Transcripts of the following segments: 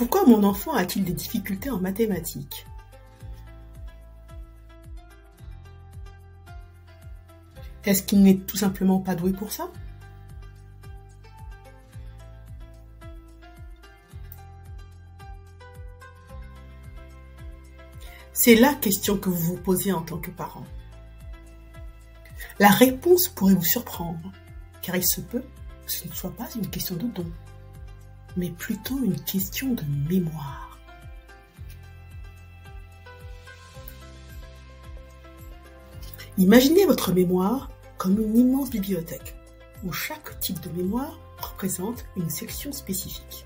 Pourquoi mon enfant a-t-il des difficultés en mathématiques? Est-ce qu'il n'est tout simplement pas doué pour ça? C'est la question que vous vous posez en tant que parent. La réponse pourrait vous surprendre, car il se peut que ce ne soit pas une question de don, mais plutôt une question de mémoire. Imaginez votre mémoire comme une immense bibliothèque, où chaque type de mémoire représente une section spécifique.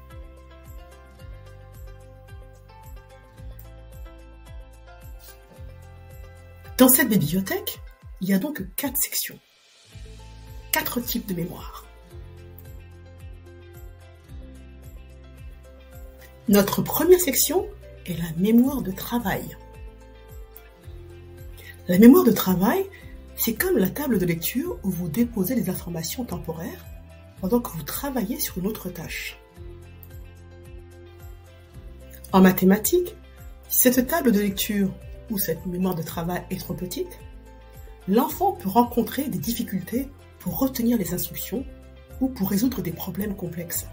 Dans cette bibliothèque, il y a donc quatre sections, quatre types de mémoire. Notre première section est la mémoire de travail. La mémoire de travail, c'est comme la table de lecture où vous déposez des informations temporaires pendant que vous travaillez sur une autre tâche. En mathématiques, si cette table de lecture ou cette mémoire de travail est trop petite, l'enfant peut rencontrer des difficultés pour retenir les instructions ou pour résoudre des problèmes complexes.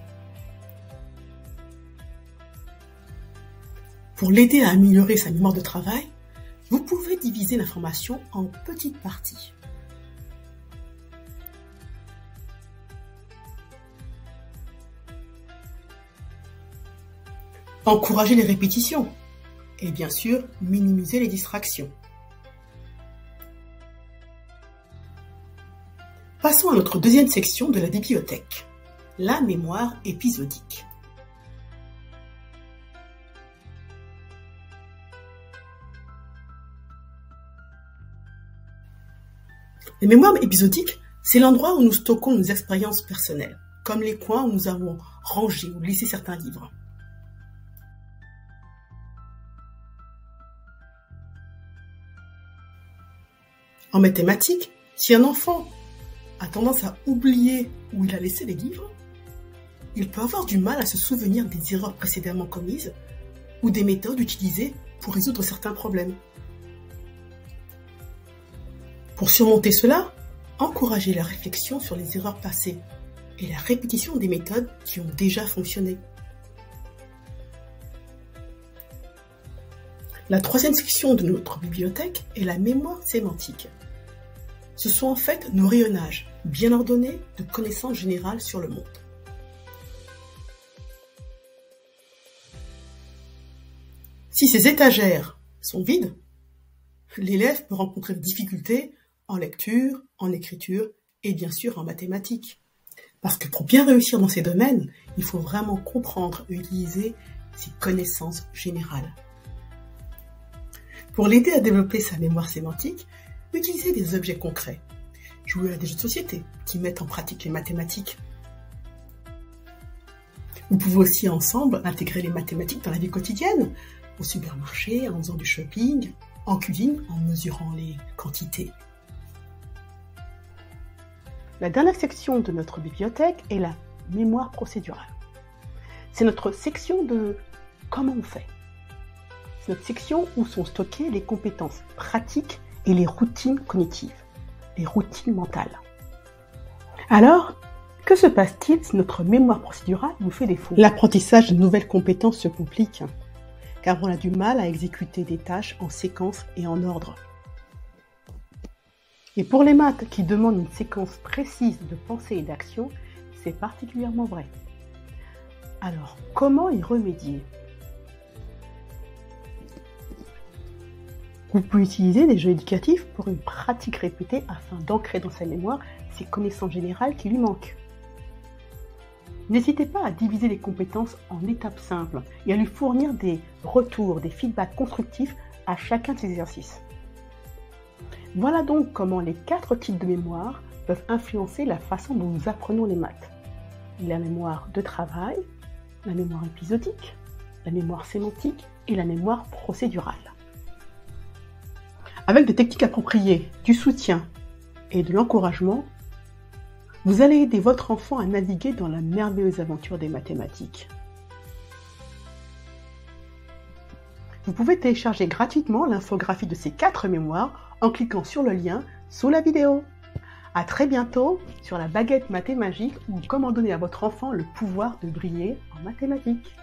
Pour l'aider à améliorer sa mémoire de travail, vous pouvez diviser l'information en petites parties. Encourager les répétitions et bien sûr minimiser les distractions. Passons à notre deuxième section de la bibliothèque, la mémoire épisodique. Les mémoires épisodiques, c'est l'endroit où nous stockons nos expériences personnelles, comme les coins où nous avons rangé ou laissé certains livres. En mathématiques, si un enfant a tendance à oublier où il a laissé les livres, il peut avoir du mal à se souvenir des erreurs précédemment commises ou des méthodes utilisées pour résoudre certains problèmes. Pour surmonter cela, encouragez la réflexion sur les erreurs passées et la répétition des méthodes qui ont déjà fonctionné. La troisième section de notre bibliothèque est la mémoire sémantique. Ce sont en fait nos rayonnages bien ordonnés de connaissances générales sur le monde. Si ces étagères sont vides, l'élève peut rencontrer des difficultés en lecture, en écriture et bien sûr en mathématiques. Parce que pour bien réussir dans ces domaines, il faut vraiment comprendre et utiliser ses connaissances générales. Pour l'aider à développer sa mémoire sémantique, utilisez des objets concrets. Jouez à des jeux de société qui mettent en pratique les mathématiques. Vous pouvez aussi ensemble intégrer les mathématiques dans la vie quotidienne, au supermarché, en faisant du shopping, en cuisine, en mesurant les quantités. La dernière section de notre bibliothèque est la mémoire procédurale. C'est notre section de comment on fait. C'est notre section où sont stockées les compétences pratiques et les routines cognitives, les routines mentales. Alors, que se passe-t-il si notre mémoire procédurale nous fait défaut? L'apprentissage de nouvelles compétences se complique, car on a du mal à exécuter des tâches en séquence et en ordre. Et pour les maths qui demandent une séquence précise de pensée et d'action, c'est particulièrement vrai. Alors, comment y remédier? Vous pouvez utiliser des jeux éducatifs pour une pratique répétée afin d'ancrer dans sa mémoire ces connaissances générales qui lui manquent. N'hésitez pas à diviser les compétences en étapes simples et à lui fournir des retours, des feedbacks constructifs à chacun de ces exercices. Voilà donc comment les quatre types de mémoire peuvent influencer la façon dont nous apprenons les maths. La mémoire de travail, la mémoire épisodique, la mémoire sémantique et la mémoire procédurale. Avec des techniques appropriées, du soutien et de l'encouragement, vous allez aider votre enfant à naviguer dans la merveilleuse aventure des mathématiques. Vous pouvez télécharger gratuitement l'infographie de ces quatre mémoires en cliquant sur le lien sous la vidéo. À très bientôt sur la baguette mathématique ou comment donner à votre enfant le pouvoir de briller en mathématiques.